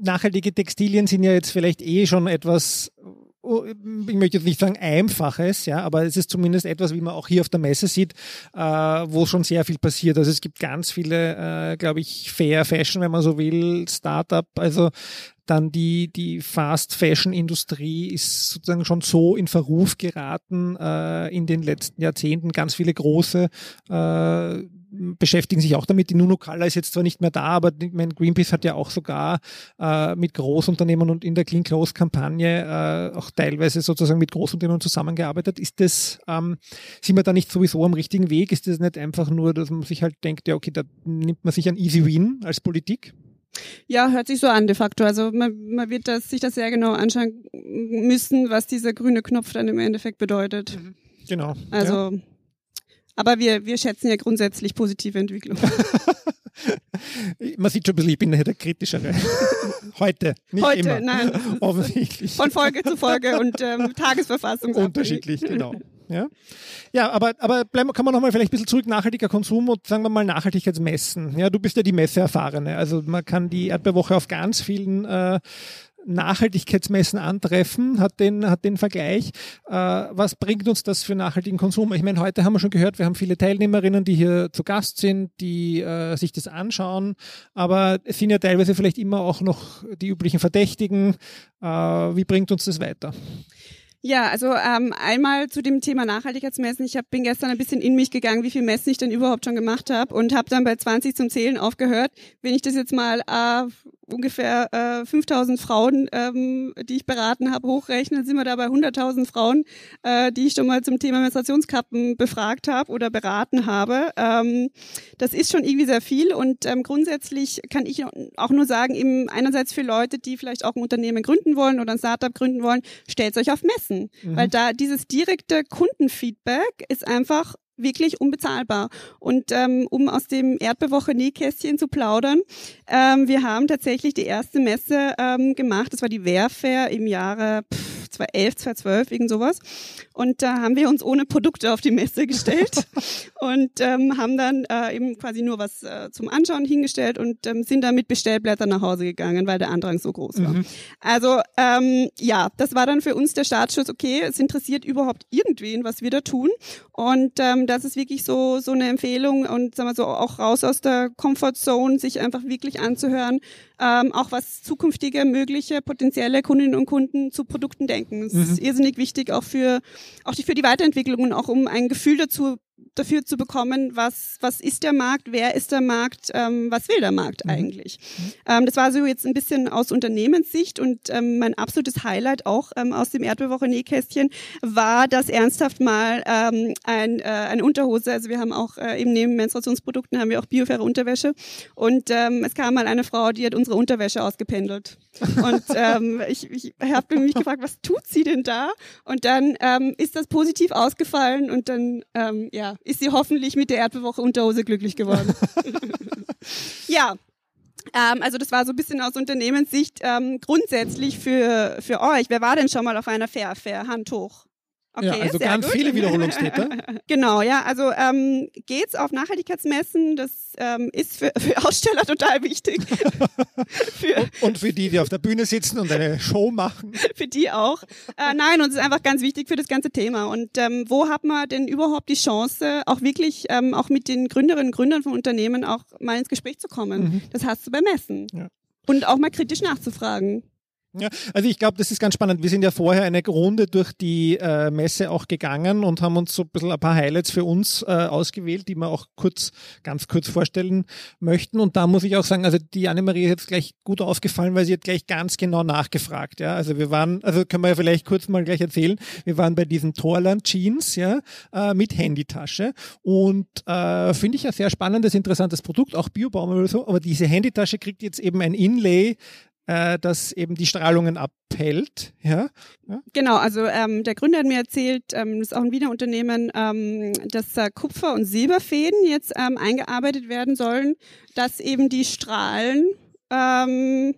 nachhaltige Textilien sind ja jetzt vielleicht eh schon etwas ich möchte jetzt nicht sagen einfaches, ja, aber es ist zumindest etwas, wie man auch hier auf der Messe sieht, äh, wo schon sehr viel passiert. Also es gibt ganz viele, äh, glaube ich, Fair Fashion, wenn man so will, Startup, also dann die, die Fast Fashion Industrie ist sozusagen schon so in Verruf geraten äh, in den letzten Jahrzehnten. Ganz viele große äh, beschäftigen sich auch damit. Die Nunukala ist jetzt zwar nicht mehr da, aber mein Greenpeace hat ja auch sogar äh, mit Großunternehmen und in der Clean Close Kampagne äh, auch teilweise sozusagen mit Großunternehmen zusammengearbeitet. Ist das, ähm, sind wir da nicht sowieso am richtigen Weg? Ist das nicht einfach nur, dass man sich halt denkt, ja, okay, da nimmt man sich ein Easy Win als Politik? Ja, hört sich so an de facto. Also man, man wird das, sich das sehr genau anschauen müssen, was dieser grüne Knopf dann im Endeffekt bedeutet. Mhm. Genau. Also ja. Aber wir, wir schätzen ja grundsätzlich positive Entwicklung. (laughs) Man sieht schon ein bisschen, ich bin der kritischere. (laughs) Heute, nicht Heute, immer. nein. Offensichtlich. Von Folge zu Folge und ähm, Tagesverfassung. Unterschiedlich, genau. Ja, ja aber, aber bleiben, kann man nochmal vielleicht ein bisschen zurück, nachhaltiger Konsum und sagen wir mal Nachhaltigkeitsmessen. Ja, du bist ja die Messeerfahrene. Also man kann die Erdbeerwoche auf ganz vielen äh, Nachhaltigkeitsmessen antreffen, hat den, hat den Vergleich. Äh, was bringt uns das für nachhaltigen Konsum? Ich meine, heute haben wir schon gehört, wir haben viele Teilnehmerinnen, die hier zu Gast sind, die äh, sich das anschauen, aber es sind ja teilweise vielleicht immer auch noch die üblichen Verdächtigen. Äh, wie bringt uns das weiter? Ja, also ähm, einmal zu dem Thema Nachhaltigkeitsmessen. Ich hab, bin gestern ein bisschen in mich gegangen, wie viel Messen ich denn überhaupt schon gemacht habe und habe dann bei 20 zum Zählen aufgehört. Wenn ich das jetzt mal äh, ungefähr äh, 5000 Frauen, ähm, die ich beraten habe, hochrechnen, sind wir da bei 100.000 Frauen, äh, die ich schon mal zum Thema Menstruationskappen befragt habe oder beraten habe. Ähm, das ist schon irgendwie sehr viel und ähm, grundsätzlich kann ich auch nur sagen, eben einerseits für Leute, die vielleicht auch ein Unternehmen gründen wollen oder ein Startup gründen wollen, stellt euch auf Messen, mhm. weil da dieses direkte Kundenfeedback ist einfach wirklich unbezahlbar. Und ähm, um aus dem Erdbewoche Nähkästchen zu plaudern, ähm, wir haben tatsächlich die erste Messe ähm, gemacht. Das war die Wehrfair im Jahre pff, 2011, 2012, irgend sowas. Und da haben wir uns ohne Produkte auf die Messe gestellt (laughs) und ähm, haben dann äh, eben quasi nur was äh, zum Anschauen hingestellt und ähm, sind dann mit Bestellblättern nach Hause gegangen, weil der Andrang so groß war. Mhm. Also ähm, ja, das war dann für uns der Startschuss. Okay, es interessiert überhaupt irgendwen, was wir da tun. Und ähm, das ist wirklich so so eine Empfehlung und sagen wir so auch raus aus der Comfortzone, sich einfach wirklich anzuhören, ähm, auch was zukünftige mögliche potenzielle Kundinnen und Kunden zu Produkten denken. Das mhm. ist irrsinnig wichtig auch für auch für die Weiterentwicklung und auch um ein Gefühl dazu dafür zu bekommen, was, was ist der Markt, wer ist der Markt, ähm, was will der Markt mhm. eigentlich. Mhm. Ähm, das war so jetzt ein bisschen aus Unternehmenssicht und ähm, mein absolutes Highlight auch ähm, aus dem Erdbeerwoche Nähkästchen war, dass ernsthaft mal ähm, ein, äh, eine Unterhose, also wir haben auch äh, eben neben Menstruationsprodukten haben wir auch biofaire Unterwäsche und ähm, es kam mal eine Frau, die hat unsere Unterwäsche ausgependelt und (laughs) ähm, ich, ich habe mich gefragt, was tut sie denn da? Und dann ähm, ist das positiv ausgefallen und dann ähm, ja ist sie hoffentlich mit der Erdbewoche Unterhose glücklich geworden. (laughs) ja, ähm, also das war so ein bisschen aus Unternehmenssicht ähm, grundsätzlich für, für euch. Wer war denn schon mal auf einer Fair Fair? Hand hoch. Okay, ja, also ganz gut. viele Wiederholungstäter. (laughs) genau, ja. Also ähm, geht's auf Nachhaltigkeitsmessen. Das ähm, ist für, für Aussteller total wichtig. (laughs) für, und, und, für die, die auf der Bühne sitzen und eine Show machen. (laughs) für die auch. Äh, nein, und es ist einfach ganz wichtig für das ganze Thema. Und ähm, wo hat man denn überhaupt die Chance, auch wirklich ähm, auch mit den Gründerinnen und Gründern von Unternehmen auch mal ins Gespräch zu kommen? Mhm. Das hast du bei Messen. Ja. Und auch mal kritisch nachzufragen. Ja, also ich glaube, das ist ganz spannend. Wir sind ja vorher eine Runde durch die äh, Messe auch gegangen und haben uns so ein bisschen ein paar Highlights für uns äh, ausgewählt, die wir auch kurz, ganz kurz vorstellen möchten. Und da muss ich auch sagen, also die Annemarie ist jetzt gleich gut aufgefallen, weil sie hat gleich ganz genau nachgefragt. Ja, also wir waren, also können wir ja vielleicht kurz mal gleich erzählen. Wir waren bei diesen Torland Jeans, ja, äh, mit Handytasche und äh, finde ich ein sehr spannendes, interessantes Produkt, auch Biobaum oder so. Aber diese Handytasche kriegt jetzt eben ein Inlay äh, das eben die Strahlungen abhält. Ja? ja? Genau, also ähm, der Gründer hat mir erzählt, ähm, das ist auch ein Wiener Unternehmen, ähm, dass äh, Kupfer- und Silberfäden jetzt ähm, eingearbeitet werden sollen, dass eben die Strahlen ähm,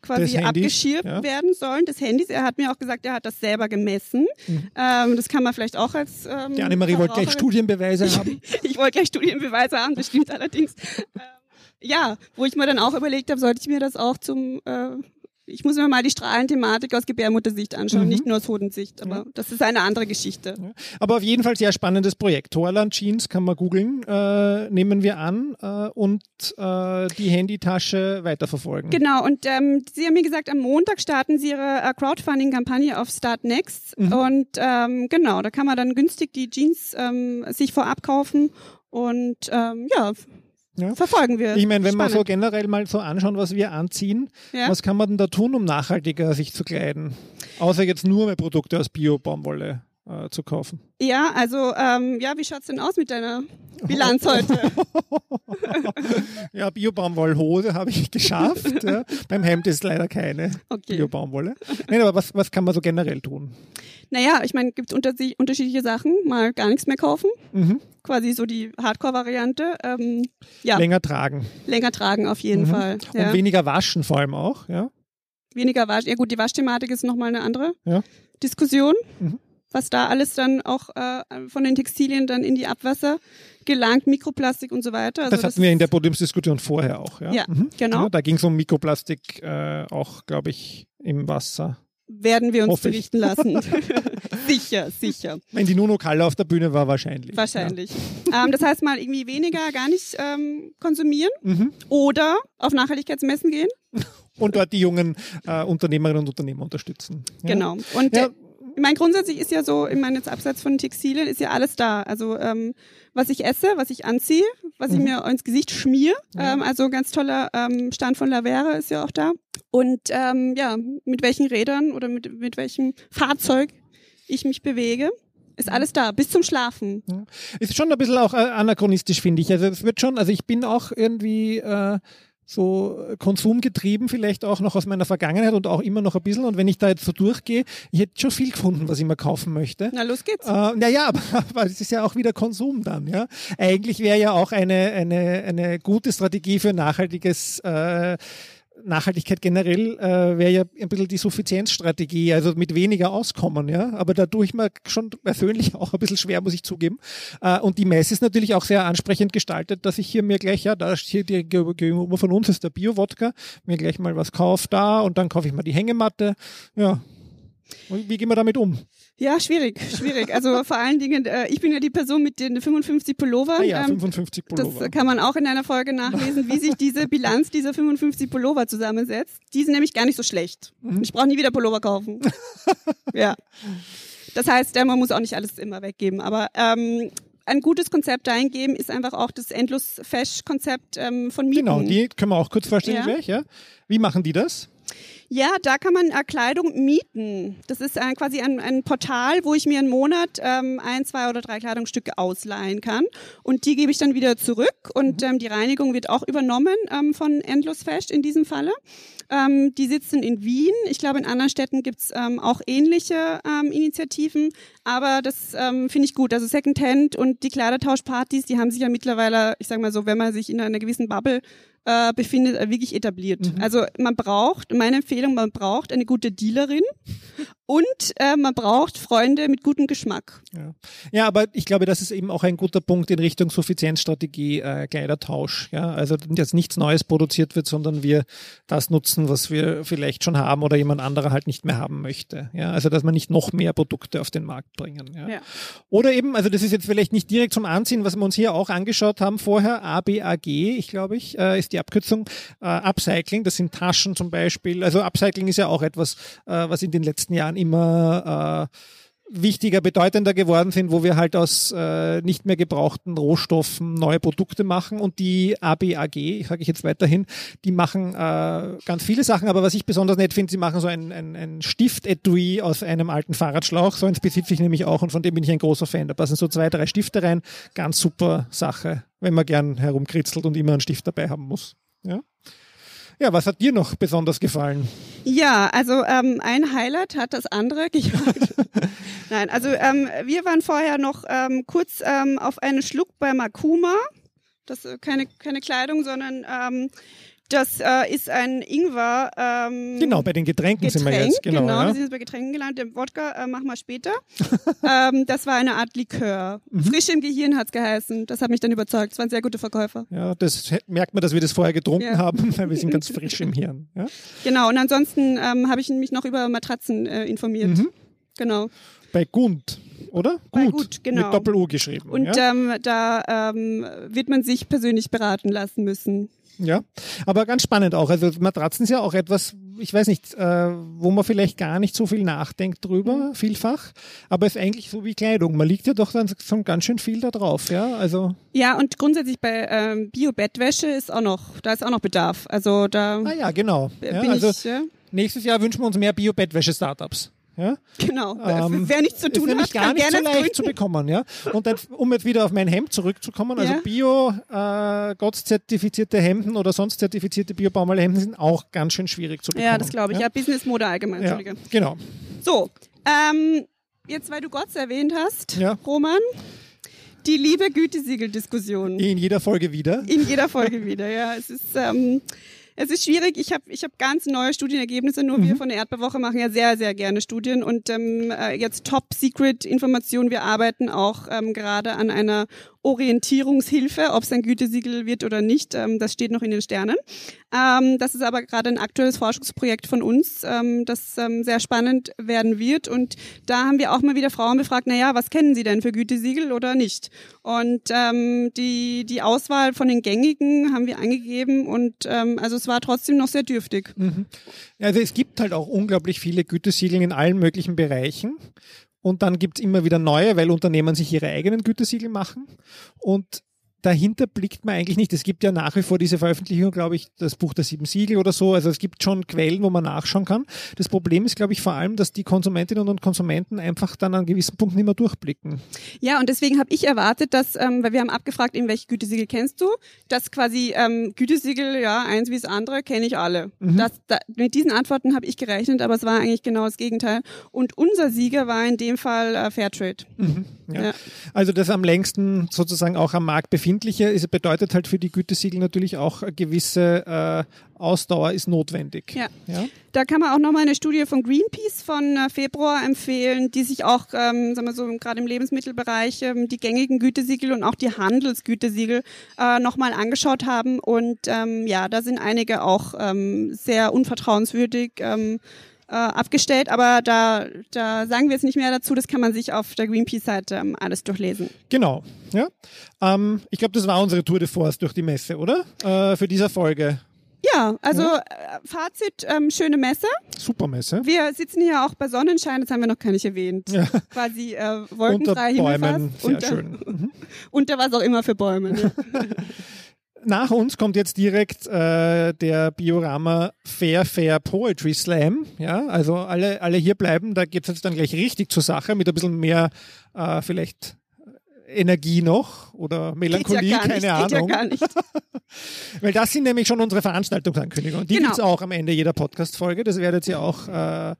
quasi abgeschirmt ja. werden sollen des Handys. Er hat mir auch gesagt, er hat das selber gemessen. Mhm. Ähm, das kann man vielleicht auch als. Ähm, Die Annemarie wollte gleich Studienbeweise haben. (laughs) ich wollte gleich Studienbeweise haben, das stimmt allerdings. Ähm, (laughs) ja, wo ich mir dann auch überlegt habe, sollte ich mir das auch zum äh, ich muss mir mal die Strahlenthematik aus Gebärmuttersicht anschauen, mhm. nicht nur aus Hodensicht, aber ja. das ist eine andere Geschichte. Ja. Aber auf jeden Fall sehr spannendes Projekt. Torland Jeans kann man googeln, äh, nehmen wir an äh, und äh, die Handytasche weiterverfolgen. Genau, und ähm, Sie haben mir gesagt, am Montag starten Sie Ihre äh, Crowdfunding-Kampagne auf Start Next mhm. und ähm, genau, da kann man dann günstig die Jeans ähm, sich vorab kaufen und ähm, ja, ja. verfolgen wir. Ich meine, wenn Spannend. wir so generell mal so anschauen, was wir anziehen, ja. was kann man denn da tun, um nachhaltiger sich zu kleiden? Außer jetzt nur mehr Produkte aus Bio-Baumwolle. Äh, zu kaufen. Ja, also ähm, ja, wie schaut's denn aus mit deiner Bilanz heute? (laughs) ja, Bio-Baumwollhose habe ich geschafft. ja. Beim Hemd ist leider keine Okay. Bio-Baumwolle. Nein, aber was, was kann man so generell tun? Naja, ich meine, gibt unter unterschiedliche Sachen. Mal gar nichts mehr kaufen. Mhm. Quasi so die Hardcore-Variante. Ähm, ja, Länger tragen. länger tragen auf jeden Mhm. Fall. Ja. Und weniger waschen vor allem auch. Ja. Weniger Wasch. Ja gut, die Waschthematik ist nochmal eine andere Ja. Diskussion. Mhm. Was da alles dann auch äh, von den Textilien dann in die Abwasser gelangt, Mikroplastik und so weiter. Also das hatten wir in der Podiumsdiskussion vorher auch. Ja, Ja, Mhm. genau. Ja, da ging es um Mikroplastik äh, auch, glaube ich, im Wasser. werden wir uns berichten lassen. (laughs) sicher, sicher. Wenn die Nuno Kalle auf der Bühne war, wahrscheinlich. Wahrscheinlich. Ähm, das heißt mal irgendwie weniger gar nicht ähm, konsumieren Ja. Mhm. oder auf Nachhaltigkeitsmessen gehen. (laughs) Und dort die jungen äh, Unternehmerinnen und Unternehmer unterstützen. Ja. Genau. Und Ja. Ich meine, grundsätzlich ist ja so, ich meine, jetzt abseits von Textilien ist ja alles da. Also ähm, was ich esse, was ich anziehe, was ich Mhm. mir ins Gesicht schmier. Ja. Ähm, also ganz toller ähm, Stand von Lavera ist ja auch da. Und ähm, ja, mit welchen Rädern oder mit, mit welchem Fahrzeug ich mich bewege, ist alles da, bis zum Schlafen. Ist schon ein bisschen auch äh, anachronistisch, finde ich. Also es wird schon, also ich bin auch irgendwie äh, so konsumgetrieben, vielleicht auch noch aus meiner Vergangenheit und auch immer noch ein bisschen. Und wenn ich da jetzt so durchgehe, ich hätte schon viel gefunden, was ich mir kaufen möchte. Na, los geht's. Äh, naja, (laughs) aber, aber es ist ja auch wieder Konsum dann, ja. Eigentlich wäre ja auch eine, eine, eine gute Strategie für nachhaltiges äh, Nachhaltigkeit generell äh, wäre ja ein bisschen die Suffizienzstrategie, also mit weniger auskommen, ja. Aber da tue ich mir schon persönlich (laughs) auch ein bisschen schwer, muss ich zugeben. Äh, und die Messe ist natürlich auch sehr ansprechend gestaltet, dass ich hier mir gleich, ja, da ist hier die gegenüber von uns ist der Bio-Wodka, mir gleich mal was kaufe da und dann kaufe ich mal die Hängematte. Ja. Und wie gehen wir damit um? Ja, schwierig, schwierig. Also (laughs) vor allen Dingen, äh, ich bin ja die Person mit den 55 Pullover. Ah ja, Ähm, 55 Das Pullover. äh, kann man auch in einer Folge nachlesen, wie sich diese Bilanz dieser 55 Pullover zusammensetzt. Die sind nämlich gar nicht so schlecht. Mhm. Ich brauche nie wieder Pullover kaufen. (laughs) ja. Das heißt, äh, man muss auch nicht alles immer weggeben. Aber ähm, ein gutes Konzept eingeben ist einfach auch das Endlos-Fesch-Konzept ähm, von Mieten. Genau, die können wir auch kurz vorstellen Ja. gleich, ja. Wie machen die das? Ja, da kann man äh, Kleidung mieten. Das ist äh, quasi ein, ein Portal, wo ich mir einen Monat ähm, ein, zwei oder drei Kleidungsstücke ausleihen kann. Und die gebe ich dann wieder zurück. Und ähm, die Reinigung wird auch übernommen ähm, von Endlos Fest in diesem Falle. Ähm, die sitzen in Wien. Ich glaube, in anderen Städten gibt's ähm, auch ähnliche ähm, Initiativen. Aber das ähm, finde ich gut. Also Secondhand und die Kleidertauschpartys, die haben sich ja mittlerweile, ich sage mal so, wenn man sich in einer gewissen Bubble äh, befindet, äh, wirklich etabliert. Also man braucht, meine Empfehlung, man braucht eine gute Dealerin und äh, man braucht Freunde mit gutem Geschmack. Ja. ja, aber ich glaube, das ist eben auch ein guter Punkt in Richtung Suffizienzstrategie, äh, Kleidertausch. Ja, also dass nichts Neues produziert wird, sondern wir das nutzen, was wir vielleicht schon haben oder jemand anderer halt nicht mehr haben möchte. Ja, also dass man nicht noch mehr Produkte auf den Markt bringen. Ja. Ja. Oder eben, also das ist jetzt vielleicht nicht direkt zum Anziehen, was wir uns hier auch angeschaut haben vorher, ABAG, ich glaube ich, äh, ist die Abkürzung äh, Upcycling. Das sind Taschen zum Beispiel. Also Upcycling ist ja auch etwas, äh, was in den letzten Jahren immer äh, wichtiger, bedeutender geworden sind, wo wir halt aus äh, nicht mehr gebrauchten Rohstoffen neue Produkte machen und die ABAG, sage ich jetzt weiterhin, die machen äh, ganz viele Sachen, aber was ich besonders nett finde, sie machen so ein, ein, ein Stift-Etui aus einem alten Fahrradschlauch, so eins besitze ich nämlich auch und von dem bin ich ein großer Fan. Da passen so zwei, drei Stifte rein, ganz super Sache, wenn man gern herumkritzelt und immer einen Stift dabei haben muss. Ja, was hat dir noch besonders gefallen? Ja, also ähm, ein Highlight hat das andere (laughs) gejagt. Nein, also ähm, wir waren vorher noch ähm, kurz ähm, auf einen Schluck bei Makuma. Das ist keine, keine Kleidung, sondern ähm, das äh, ist ein Ingwer. Ähm, Genau, bei den Getränken sind wir Getränk, jetzt. Genau, genau, ja. wir sind jetzt bei Getränken gelandet. Den Wodka äh, machen wir später. (laughs) ähm, das war eine Art Likör. Mhm. Frisch im Gehirn hat's geheißen. Das hat mich dann überzeugt. Es waren sehr gute Verkäufer. Ja, das merkt man, dass wir das vorher getrunken Ja. haben, weil wir sind ganz (laughs) frisch im Hirn. Ja? Genau, und ansonsten ähm, habe ich mich noch über Matratzen äh, informiert. Mhm. Genau. Bei Gund, oder? Bei Gut, genau. Mit Doppel-U geschrieben. Und ja? ähm, da ähm, wird man sich persönlich beraten lassen müssen. Ja, aber ganz spannend auch. Also Matratzen ist ja auch etwas, ich weiß nicht, äh, wo man vielleicht gar nicht so viel nachdenkt drüber, Mhm. vielfach, aber ist eigentlich so wie Kleidung. Man liegt ja doch dann schon ganz schön viel da drauf, ja. Also, Ja, und grundsätzlich bei ähm, Bio-Bettwäsche ist auch noch, da ist auch noch Bedarf. Also da ah ja, genau. Ja, also ich. Ja? nächstes Jahr wünschen wir uns mehr Bio-Bettwäsche-Startups. Ja? Genau. Ähm, Wer nichts zu ist tun nämlich hat, gar kann nicht so gerne leicht zu bekommen, ja. Und dann, um jetzt wieder auf mein Hemd zurückzukommen, also Ja. Bio, äh, Gott-zertifizierte Hemden oder sonst zertifizierte Bio-Baumwollhemden sind auch ganz schön schwierig zu bekommen. Ja, das glaube ich. Ja, Business-Mode allgemein. Ja, genau. So, ähm, jetzt weil du Gott erwähnt hast, Ja. Roman, die liebe Gütesiegel-Diskussion. In jeder Folge wieder. In jeder Folge wieder, ja. Es ist, ähm, es ist schwierig. Ich habe ich hab ganz neue Studienergebnisse. Nur Mhm. wir von der Erdbeerwoche machen ja sehr, sehr gerne Studien. Und ähm, äh, jetzt Top-Secret-Informationen. Wir arbeiten auch ähm, gerade an einer Orientierungshilfe, ob es ein Gütesiegel wird oder nicht. Ähm, das steht noch in den Sternen. Ähm, das ist aber gerade ein aktuelles Forschungsprojekt von uns, ähm, das ähm, sehr spannend werden wird. Und da haben wir auch mal wieder Frauen befragt, naja, was kennen Sie denn für Gütesiegel oder nicht? Und ähm, die, die Auswahl von den gängigen haben wir angegeben und ähm, also es war trotzdem noch sehr dürftig. Also es gibt halt auch unglaublich viele Gütesiegel in allen möglichen Bereichen. Und dann gibt's immer wieder neue, weil Unternehmen sich ihre eigenen Gütesiegel machen. Und dahinter blickt man eigentlich nicht. Es gibt ja nach wie vor diese Veröffentlichung, glaube ich, das Buch der sieben Siegel oder so. Also es gibt schon Quellen, wo man nachschauen kann. Das Problem ist, glaube ich, vor allem, dass die Konsumentinnen und Konsumenten einfach dann an gewissen Punkten nicht mehr durchblicken. Ja, und deswegen habe ich erwartet, dass, ähm, weil wir haben abgefragt, in welche Gütesiegel kennst du, dass quasi ähm, Gütesiegel, ja, eins wie das andere, kenne ich alle. Das, da, mit diesen Antworten habe ich gerechnet, aber es war eigentlich genau das Gegenteil. Und unser Sieger war in dem Fall äh, Fairtrade. Ja. Ja. Also das am längsten sozusagen auch am Markt befindliche ist, bedeutet halt für die Gütesiegel natürlich auch eine gewisse äh, Ausdauer ist notwendig. Ja. Ja? Da kann man auch nochmal eine Studie von Greenpeace von äh, Februar empfehlen, die sich auch, ähm, sagen wir so, gerade im Lebensmittelbereich ähm, die gängigen Gütesiegel und auch die Handelsgütesiegel äh, nochmal angeschaut haben. Und ähm, ja, da sind einige auch ähm, sehr unvertrauenswürdig. Ähm, äh, abgestellt, aber da, da sagen wir jetzt nicht mehr dazu, das kann man sich auf der Greenpeace-Seite ähm, alles durchlesen. Genau. Ja? Ähm, ich glaube, das war unsere Tour de Force durch die Messe, oder? Äh, für diese Folge. Ja, also äh, Fazit, ähm, schöne Messe. Super Messe. Wir sitzen hier auch bei Sonnenschein, das haben wir noch gar nicht erwähnt. Ja. Quasi äh, Unter wolkenfrei Bäumen. Himmelfast. Sehr Unter, schön. (laughs) Mhm. unter was auch immer für Bäume. Ne? (laughs) Nach uns kommt jetzt direkt äh, der Biorama Fair Fair Poetry Slam. Ja, also alle, alle hier bleiben, da geht es jetzt dann gleich richtig zur Sache mit ein bisschen mehr äh, vielleicht Energie noch oder Melancholie, ja keine nicht, Ahnung. Geht ja gar nicht. (laughs) Weil das sind nämlich schon unsere Veranstaltungsankündigungen. Die Genau. gibt's auch am Ende jeder Podcast-Folge. Das werdet ihr auch, äh,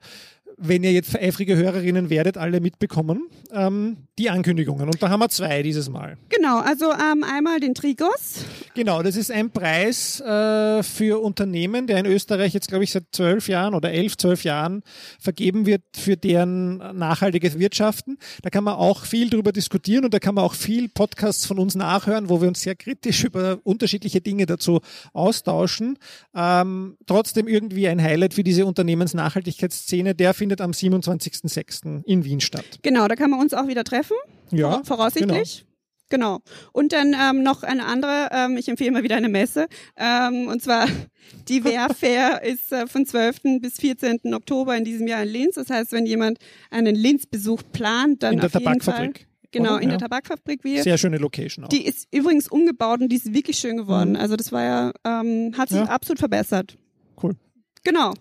wenn ihr jetzt eifrige Hörerinnen werdet, alle mitbekommen. Ähm, die Ankündigungen. Und da haben wir zwei dieses Mal. Genau, also ähm, einmal den Trigos. Genau, das ist ein Preis äh, für Unternehmen, der in Österreich jetzt, glaube ich, seit zwölf Jahren oder elf, zwölf Jahren vergeben wird für deren nachhaltiges Wirtschaften. Da kann man auch viel drüber diskutieren und da kann man auch viel Podcasts von uns nachhören, wo wir uns sehr kritisch über unterschiedliche Dinge dazu austauschen. Ähm, trotzdem irgendwie ein Highlight für diese Unternehmensnachhaltigkeitsszene, der findet am 27.06. in Wien statt. Genau, da kann man uns auch wieder treffen. Ja, Vora- voraussichtlich. Genau. Und dann ähm, noch eine andere, ähm, ich empfehle mal wieder eine Messe, ähm, und zwar (laughs) die WR Fair ist äh, von 12. bis 14. Oktober in diesem Jahr in Linz. Das heißt, wenn jemand einen Linz-Besuch plant, dann In der auf jeden Fall. Tabakfabrik. Genau, in Ja. der Tabakfabrik. Wir, Sehr schöne Location auch. die ist übrigens umgebaut und die ist wirklich schön geworden. Also das war ja, ähm, hat sich Ja. absolut verbessert. Cool. Genau.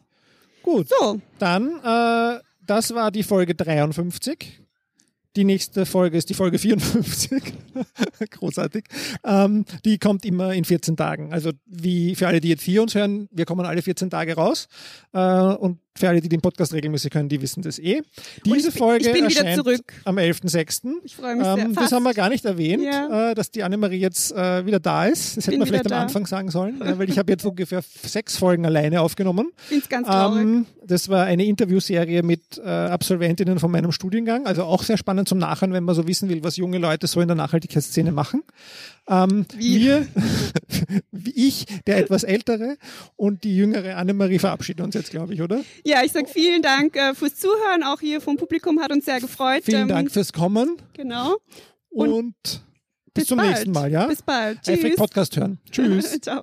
Gut. So, Dann, äh, das war die Folge 53. Die nächste Folge ist die Folge 54. (laughs) Großartig. Ähm, die kommt immer in 14 Tagen. Also wie für alle, die jetzt hier uns hören, wir kommen alle 14 Tage raus. Äh, und für alle, die den Podcast regelmäßig hören, die wissen das eh. Diese ich Folge ich erscheint am 11.06. ich freue mich sehr. Ähm, das haben wir gar nicht erwähnt, Ja. äh, dass die Annemarie jetzt äh, wieder da ist. Das hätten wir vielleicht wieder am da. Anfang sagen sollen, äh, weil ich habe jetzt ungefähr sechs Folgen alleine aufgenommen. Es ganz traurig. Ähm, das war eine Interviewserie mit äh, Absolventinnen von meinem Studiengang. Also auch sehr spannend zum Nachhören, wenn man so wissen will, was junge Leute so in der Nachhaltigkeitsszene machen. Ähm? Wir, (laughs) ich, der etwas ältere und die jüngere Annemarie verabschieden uns jetzt, glaube ich, oder? Ja, ich sag vielen Dank äh, fürs Zuhören. Auch hier vom Publikum hat uns sehr gefreut. Vielen Ähm, Dank fürs Kommen Genau. und, Und bis, zum bald. nächsten Mal, ja? Bis bald. Tschüss. Podcast hören. Tschüss. (laughs) Ciao.